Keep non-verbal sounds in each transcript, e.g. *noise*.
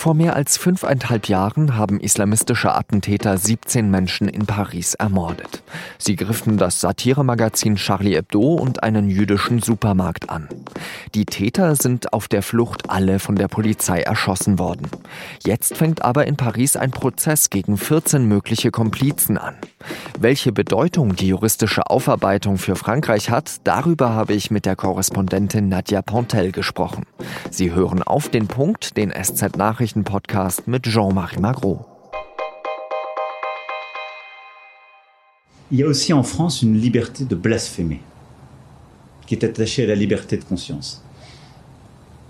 Vor mehr als fünfeinhalb Jahren haben islamistische Attentäter 17 Menschen in Paris ermordet. Sie griffen das Satiremagazin Charlie Hebdo und einen jüdischen Supermarkt an. Die Täter sind auf der Flucht alle von der Polizei erschossen worden. Jetzt fängt aber in Paris ein Prozess gegen 14 mögliche Komplizen an. Welche Bedeutung die juristische Aufarbeitung für Frankreich hat, darüber habe ich mit der Korrespondentin Nadja Pontel gesprochen. Sie hören auf den Punkt, den SZ Nachrichten Nachrichtenpodcast mit Jean-Marie Magro. Il y a aussi en France une liberté de blasphémer qui est attachée à la liberté de conscience.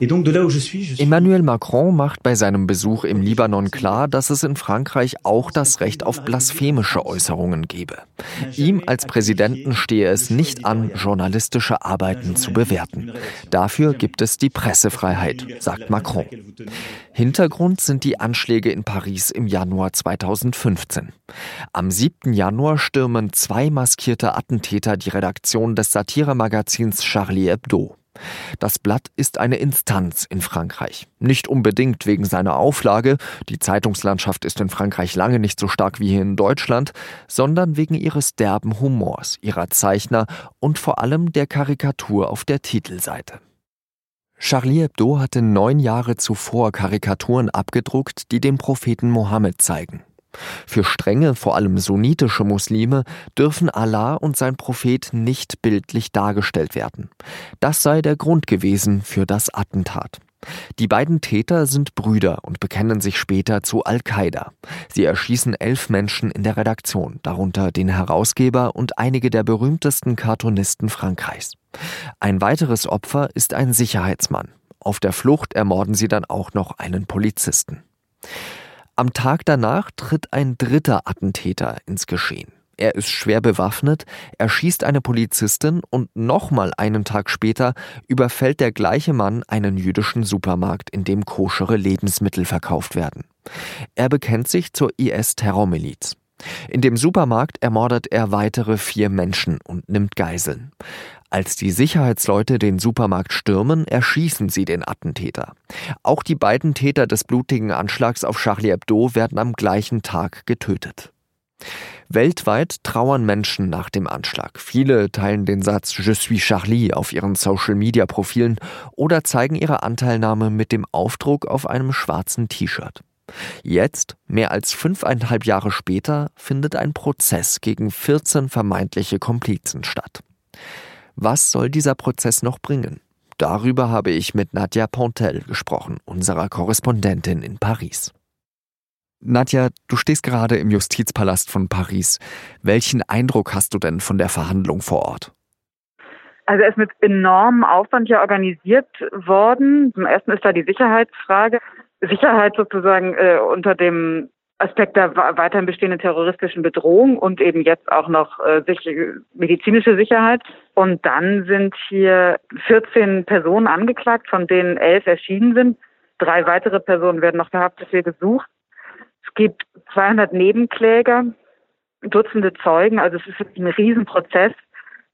Emmanuel Macron macht bei seinem Besuch im Libanon klar, dass es in Frankreich auch das Recht auf blasphemische Äußerungen gebe. Ihm als Präsidenten stehe es nicht an, journalistische Arbeiten zu bewerten. Dafür gibt es die Pressefreiheit, sagt Macron. Hintergrund sind die Anschläge in Paris im Januar 2015. Am 7. Januar stürmen zwei maskierte Attentäter die Redaktion des Satiremagazins Charlie Hebdo. Das Blatt ist eine Instanz in Frankreich. Nicht unbedingt wegen seiner Auflage, die Zeitungslandschaft ist in Frankreich lange nicht so stark wie hier in Deutschland, sondern wegen ihres derben Humors, ihrer Zeichner und vor allem der Karikatur auf der Titelseite. Charlie Hebdo hatte neun Jahre zuvor Karikaturen abgedruckt, die den Propheten Mohammed zeigen. Für strenge, vor allem sunnitische Muslime dürfen Allah und sein Prophet nicht bildlich dargestellt werden. Das sei der Grund gewesen für das Attentat. Die beiden Täter sind Brüder und bekennen sich später zu Al-Qaida. Sie erschießen elf Menschen in der Redaktion, darunter den Herausgeber und einige der berühmtesten Cartoonisten Frankreichs. Ein weiteres Opfer ist ein Sicherheitsmann. Auf der Flucht ermorden sie dann auch noch einen Polizisten. Am Tag danach tritt ein dritter Attentäter ins Geschehen. Er ist schwer bewaffnet, erschießt eine Polizistin und nochmal einen Tag später überfällt der gleiche Mann einen jüdischen Supermarkt, in dem koschere Lebensmittel verkauft werden. Er bekennt sich zur IS-Terrormiliz. In dem Supermarkt ermordet er weitere vier Menschen und nimmt Geiseln. Als die Sicherheitsleute den Supermarkt stürmen, erschießen sie den Attentäter. Auch die beiden Täter des blutigen Anschlags auf Charlie Hebdo werden am gleichen Tag getötet. Weltweit trauern Menschen nach dem Anschlag. Viele teilen den Satz Je suis Charlie auf ihren Social-Media-Profilen oder zeigen ihre Anteilnahme mit dem Aufdruck auf einem schwarzen T-Shirt. Jetzt, mehr als fünfeinhalb Jahre später, findet ein Prozess gegen 14 vermeintliche Komplizen statt. Was soll dieser Prozess noch bringen? Darüber habe ich mit Nadja Pontel gesprochen, unserer Korrespondentin in Paris. Nadja, du stehst gerade im Justizpalast von Paris. Welchen Eindruck hast du denn von der Verhandlung vor Ort? Also er ist mit enormem Aufwand ja organisiert worden. Zum ersten ist da die Sicherheitsfrage. Sicherheit sozusagen äh, unter dem Aspekt der weiterhin bestehenden terroristischen Bedrohung und eben jetzt auch noch äh, medizinische Sicherheit. Und dann sind hier 14 Personen angeklagt, von denen elf erschienen sind. Drei weitere Personen werden noch verhaftet, hier gesucht. Es gibt 200 Nebenkläger, Dutzende Zeugen. Also es ist ein Riesenprozess,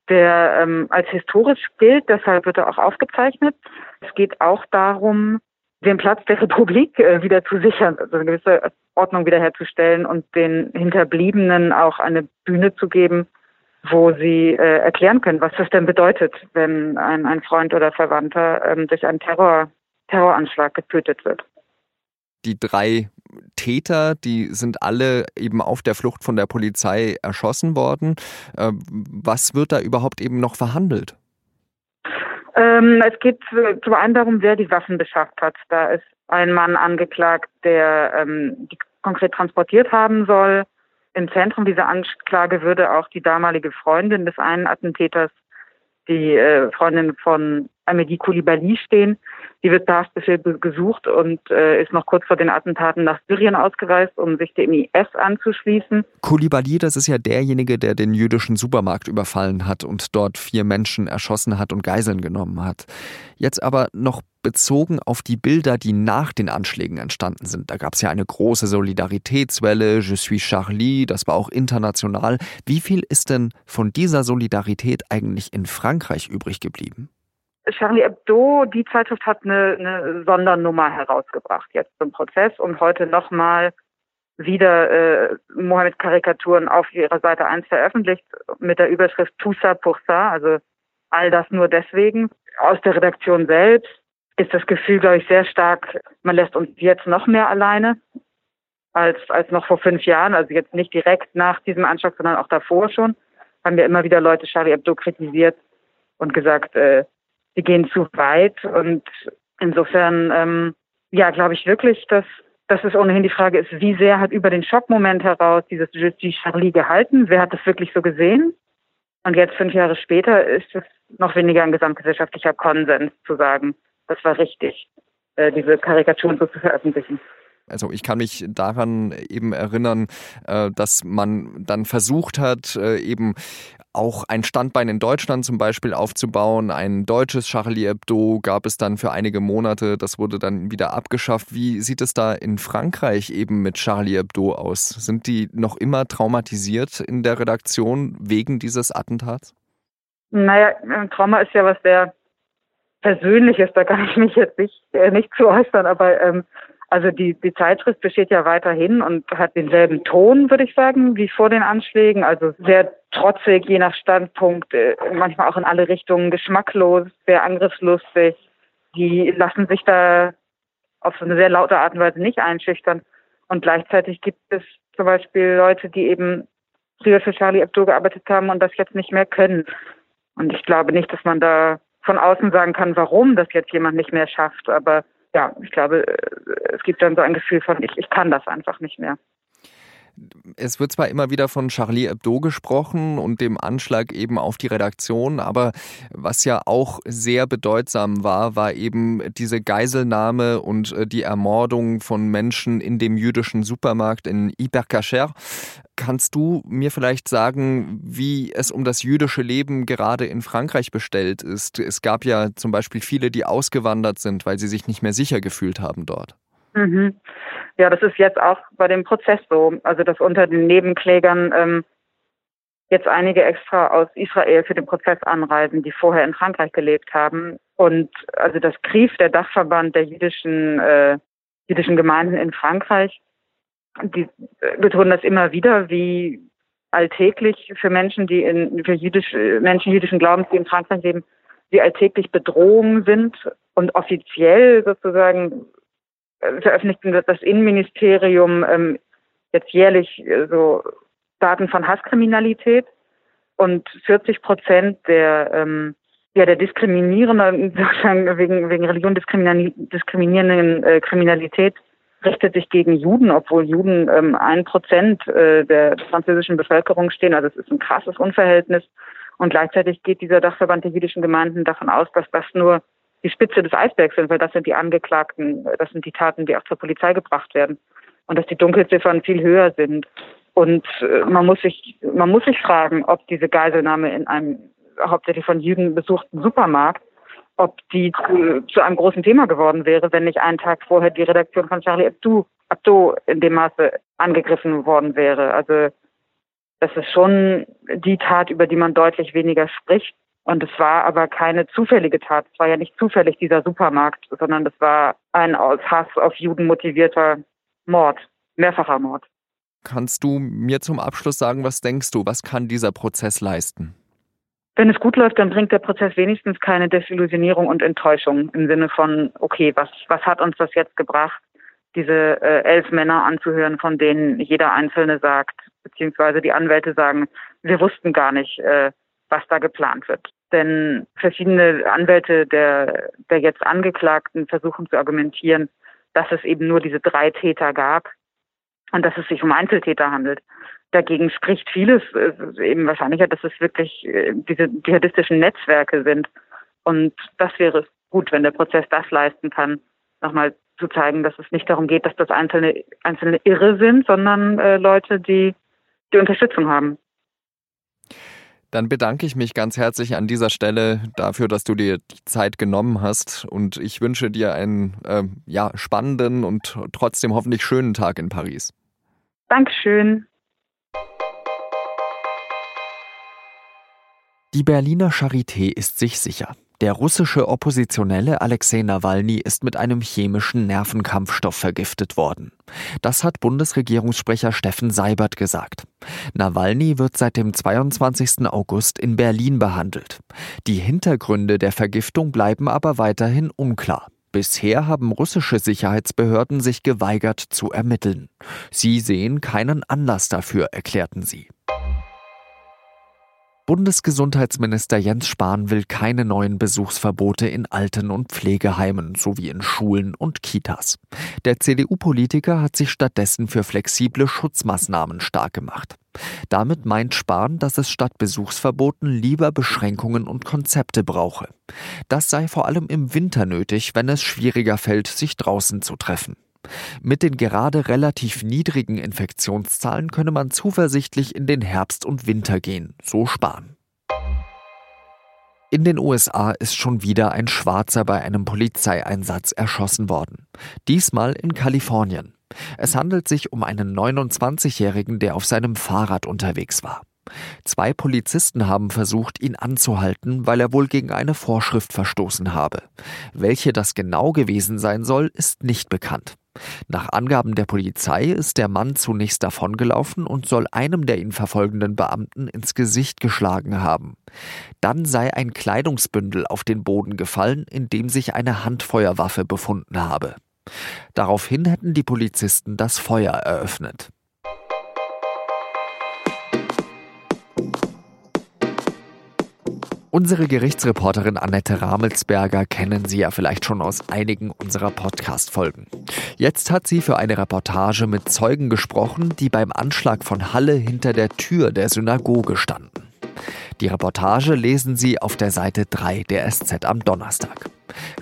der ähm, als historisch gilt. Deshalb wird er auch aufgezeichnet. Es geht auch darum, den Platz der Republik äh, wieder zu sichern, also eine gewisse Ordnung wiederherzustellen und den Hinterbliebenen auch eine Bühne zu geben, wo sie äh, erklären können, was das denn bedeutet, wenn ein, ein Freund oder Verwandter ähm, durch einen Terror, Terroranschlag getötet wird. Die drei Täter, die sind alle eben auf der Flucht von der Polizei erschossen worden. Äh, was wird da überhaupt eben noch verhandelt? Ähm, es geht zum einen darum, wer die Waffen beschafft hat. Da ist ein Mann angeklagt, der ähm, die konkret transportiert haben soll. Im Zentrum dieser Anklage würde auch die damalige Freundin des einen Attentäters, die äh, Freundin von Amélie Koulibaly stehen. Die wird per Haftbefehl gesucht und äh, ist noch kurz vor den Attentaten nach Syrien ausgereist, um sich dem IS anzuschließen. Koulibaly, das ist ja derjenige, der den jüdischen Supermarkt überfallen hat und dort vier Menschen erschossen hat und Geiseln genommen hat. Jetzt aber noch bezogen auf die Bilder, die nach den Anschlägen entstanden sind. Da gab es ja eine große Solidaritätswelle, Je suis Charlie, das war auch international. Wie viel ist denn von dieser Solidarität eigentlich in Frankreich übrig geblieben? Charlie Hebdo, die Zeitschrift hat eine, eine Sondernummer herausgebracht jetzt zum Prozess und heute nochmal wieder äh, Mohammed-Karikaturen auf ihrer Seite 1 veröffentlicht mit der Überschrift Tout ça pour ça, also all das nur deswegen. Aus der Redaktion selbst ist das Gefühl, glaube ich, sehr stark, man lässt uns jetzt noch mehr alleine als, als noch vor fünf Jahren, also jetzt nicht direkt nach diesem Anschlag, sondern auch davor schon, haben wir immer wieder Leute Charlie Hebdo kritisiert und gesagt, äh, sie gehen zu weit und insofern, ähm, ja, glaube ich wirklich, dass dass es ohnehin die Frage ist, wie sehr hat über den Schockmoment heraus dieses Justice Charlie gehalten? Wer hat das wirklich so gesehen? Und jetzt, fünf Jahre später, ist es noch weniger ein gesamtgesellschaftlicher Konsens zu sagen, das war richtig, äh, diese Karikaturen so zu veröffentlichen. Also ich kann mich daran eben erinnern, äh, dass man dann versucht hat, äh, eben auch ein Standbein in Deutschland zum Beispiel aufzubauen. Ein deutsches Charlie Hebdo gab es dann für einige Monate. Das wurde dann wieder abgeschafft. Wie sieht es da in Frankreich eben mit Charlie Hebdo aus? Sind die noch immer traumatisiert in der Redaktion wegen dieses Attentats? Naja, Trauma ist ja was sehr Persönliches. Da kann ich mich jetzt nicht, äh, nicht zu äußern. Aber ähm, also die, die Zeitschrift besteht ja weiterhin und hat denselben Ton, würde ich sagen, wie vor den Anschlägen. Also sehr trotzig, je nach Standpunkt, äh, manchmal auch in alle Richtungen, geschmacklos, sehr angriffslustig. Die lassen sich da auf so eine sehr laute Art und Weise nicht einschüchtern. Und gleichzeitig gibt es zum Beispiel Leute, die eben früher für Charlie Hebdo gearbeitet haben und das jetzt nicht mehr können. Und ich glaube nicht, dass man da von außen sagen kann, warum das jetzt jemand nicht mehr schafft. Aber ja, ich glaube, äh, es gibt dann so ein Gefühl von, ich, ich kann das einfach nicht mehr. Es wird zwar immer wieder von Charlie Hebdo gesprochen und dem Anschlag eben auf die Redaktion, aber was ja auch sehr bedeutsam war, war eben diese Geiselnahme und äh, die Ermordung von Menschen in dem jüdischen Supermarkt in Hypercacher. Kannst du mir vielleicht sagen, wie es um das jüdische Leben gerade in Frankreich bestellt ist? Es gab ja zum Beispiel viele, die ausgewandert sind, weil sie sich nicht mehr sicher gefühlt haben dort. Mhm. Ja, das ist jetzt auch bei dem Prozess so. Also dass unter den Nebenklägern ähm, jetzt einige extra aus Israel für den Prozess anreisen, die vorher in Frankreich gelebt haben. Und also das KRIF, der Dachverband der jüdischen, äh, jüdischen Gemeinden in Frankreich, die betonen das immer wieder, wie alltäglich für Menschen, die in, für jüdisch, Menschen jüdischen Glaubens, die in Frankreich leben, wie alltäglich Bedrohungen sind und offiziell sozusagen äh, veröffentlicht das Innenministerium ähm, jetzt jährlich äh, so Daten von Hasskriminalität und 40 Prozent der ähm, ja der diskriminierenden *laughs* sozusagen wegen wegen Religion diskriminierenden äh, Kriminalität richtet sich gegen Juden, obwohl Juden ähm, ein Prozent äh, der französischen Bevölkerung stehen. Also es ist ein krasses Unverhältnis. Und gleichzeitig geht dieser Dachverband der jüdischen Gemeinden davon aus, dass das nur die Spitze des Eisbergs sind, weil das sind die Angeklagten, das sind die Taten, die auch zur Polizei gebracht werden. Und dass die Dunkelziffern viel höher sind. Und äh, man muss sich, man muss sich fragen, ob diese Geiselnahme in einem hauptsächlich von Juden besuchten Supermarkt ob die zu, zu, einem großen Thema geworden wäre, wenn nicht einen Tag vorher die Redaktion von Charlie Hebdo, Hebdo in dem Maße angegriffen worden wäre. Also das ist schon die Tat, über die man deutlich weniger spricht. Und es war aber keine zufällige Tat. Es war ja nicht zufällig dieser Supermarkt, sondern das war ein aus Hass auf Juden motivierter Mord, mehrfacher Mord. Kannst du mir zum Abschluss sagen, was denkst du, was kann dieser Prozess leisten? Wenn es gut läuft, dann bringt der Prozess wenigstens keine Desillusionierung und Enttäuschung im Sinne von, okay, was, was hat uns das jetzt gebracht, diese äh, elf Männer anzuhören, von denen jeder Einzelne sagt, beziehungsweise die Anwälte sagen, wir wussten gar nicht, äh, was da geplant wird. Denn verschiedene Anwälte der, der jetzt Angeklagten versuchen zu argumentieren, dass es eben nur diese drei Täter gab und dass es sich um Einzeltäter handelt. Dagegen spricht vieles eben wahrscheinlicher, dass es wirklich äh, diese dschihadistischen Netzwerke sind. Und das wäre gut, wenn der Prozess das leisten kann, nochmal zu zeigen, dass es nicht darum geht, dass das einzelne, einzelne Irre sind, sondern äh, Leute, die die Unterstützung haben. Dann bedanke ich mich ganz herzlich an dieser Stelle dafür, dass du dir die Zeit genommen hast und ich wünsche dir einen äh, ja, spannenden und trotzdem hoffentlich schönen Tag in Paris. Dankeschön. Die Berliner Charité ist sich sicher. Der russische Oppositionelle Alexei Nawalny ist mit einem chemischen Nervenkampfstoff vergiftet worden. Das hat Bundesregierungssprecher Steffen Seibert gesagt. Nawalny wird seit dem 22. August in Berlin behandelt. Die Hintergründe der Vergiftung bleiben aber weiterhin unklar. Bisher haben russische Sicherheitsbehörden sich geweigert zu ermitteln. Sie sehen keinen Anlass dafür, erklärten sie. Bundesgesundheitsminister Jens Spahn will keine neuen Besuchsverbote in Alten- und Pflegeheimen sowie in Schulen und Kitas. Der CDU-Politiker hat sich stattdessen für flexible Schutzmaßnahmen stark gemacht. Damit meint Spahn, dass es statt Besuchsverboten lieber Beschränkungen und Konzepte brauche. Das sei vor allem im Winter nötig, wenn es schwieriger fällt, sich draußen zu treffen. Mit den gerade relativ niedrigen Infektionszahlen könne man zuversichtlich in den Herbst und Winter gehen, so Spahn. In den USA ist schon wieder ein Schwarzer bei einem Polizeieinsatz erschossen worden. Diesmal in Kalifornien. Es handelt sich um einen 29-Jährigen, der auf seinem Fahrrad unterwegs war. Zwei Polizisten haben versucht, ihn anzuhalten, weil er wohl gegen eine Vorschrift verstoßen habe. Welche das genau gewesen sein soll, ist nicht bekannt. Nach Angaben der Polizei ist der Mann zunächst davongelaufen und soll einem der ihn verfolgenden Beamten ins Gesicht geschlagen haben. Dann sei ein Kleidungsbündel auf den Boden gefallen, in dem sich eine Handfeuerwaffe befunden habe. Daraufhin hätten die Polizisten das Feuer eröffnet. Unsere Gerichtsreporterin Annette Ramelsberger kennen Sie ja vielleicht schon aus einigen unserer Podcast-Folgen. Jetzt hat sie für eine Reportage mit Zeugen gesprochen, die beim Anschlag von Halle hinter der Tür der Synagoge standen. Die Reportage lesen Sie auf der Seite 3 der SZ am Donnerstag.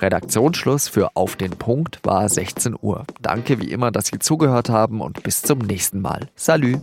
Redaktionsschluss für Auf den Punkt war 16 Uhr. Danke wie immer, dass Sie zugehört haben und bis zum nächsten Mal. Salü!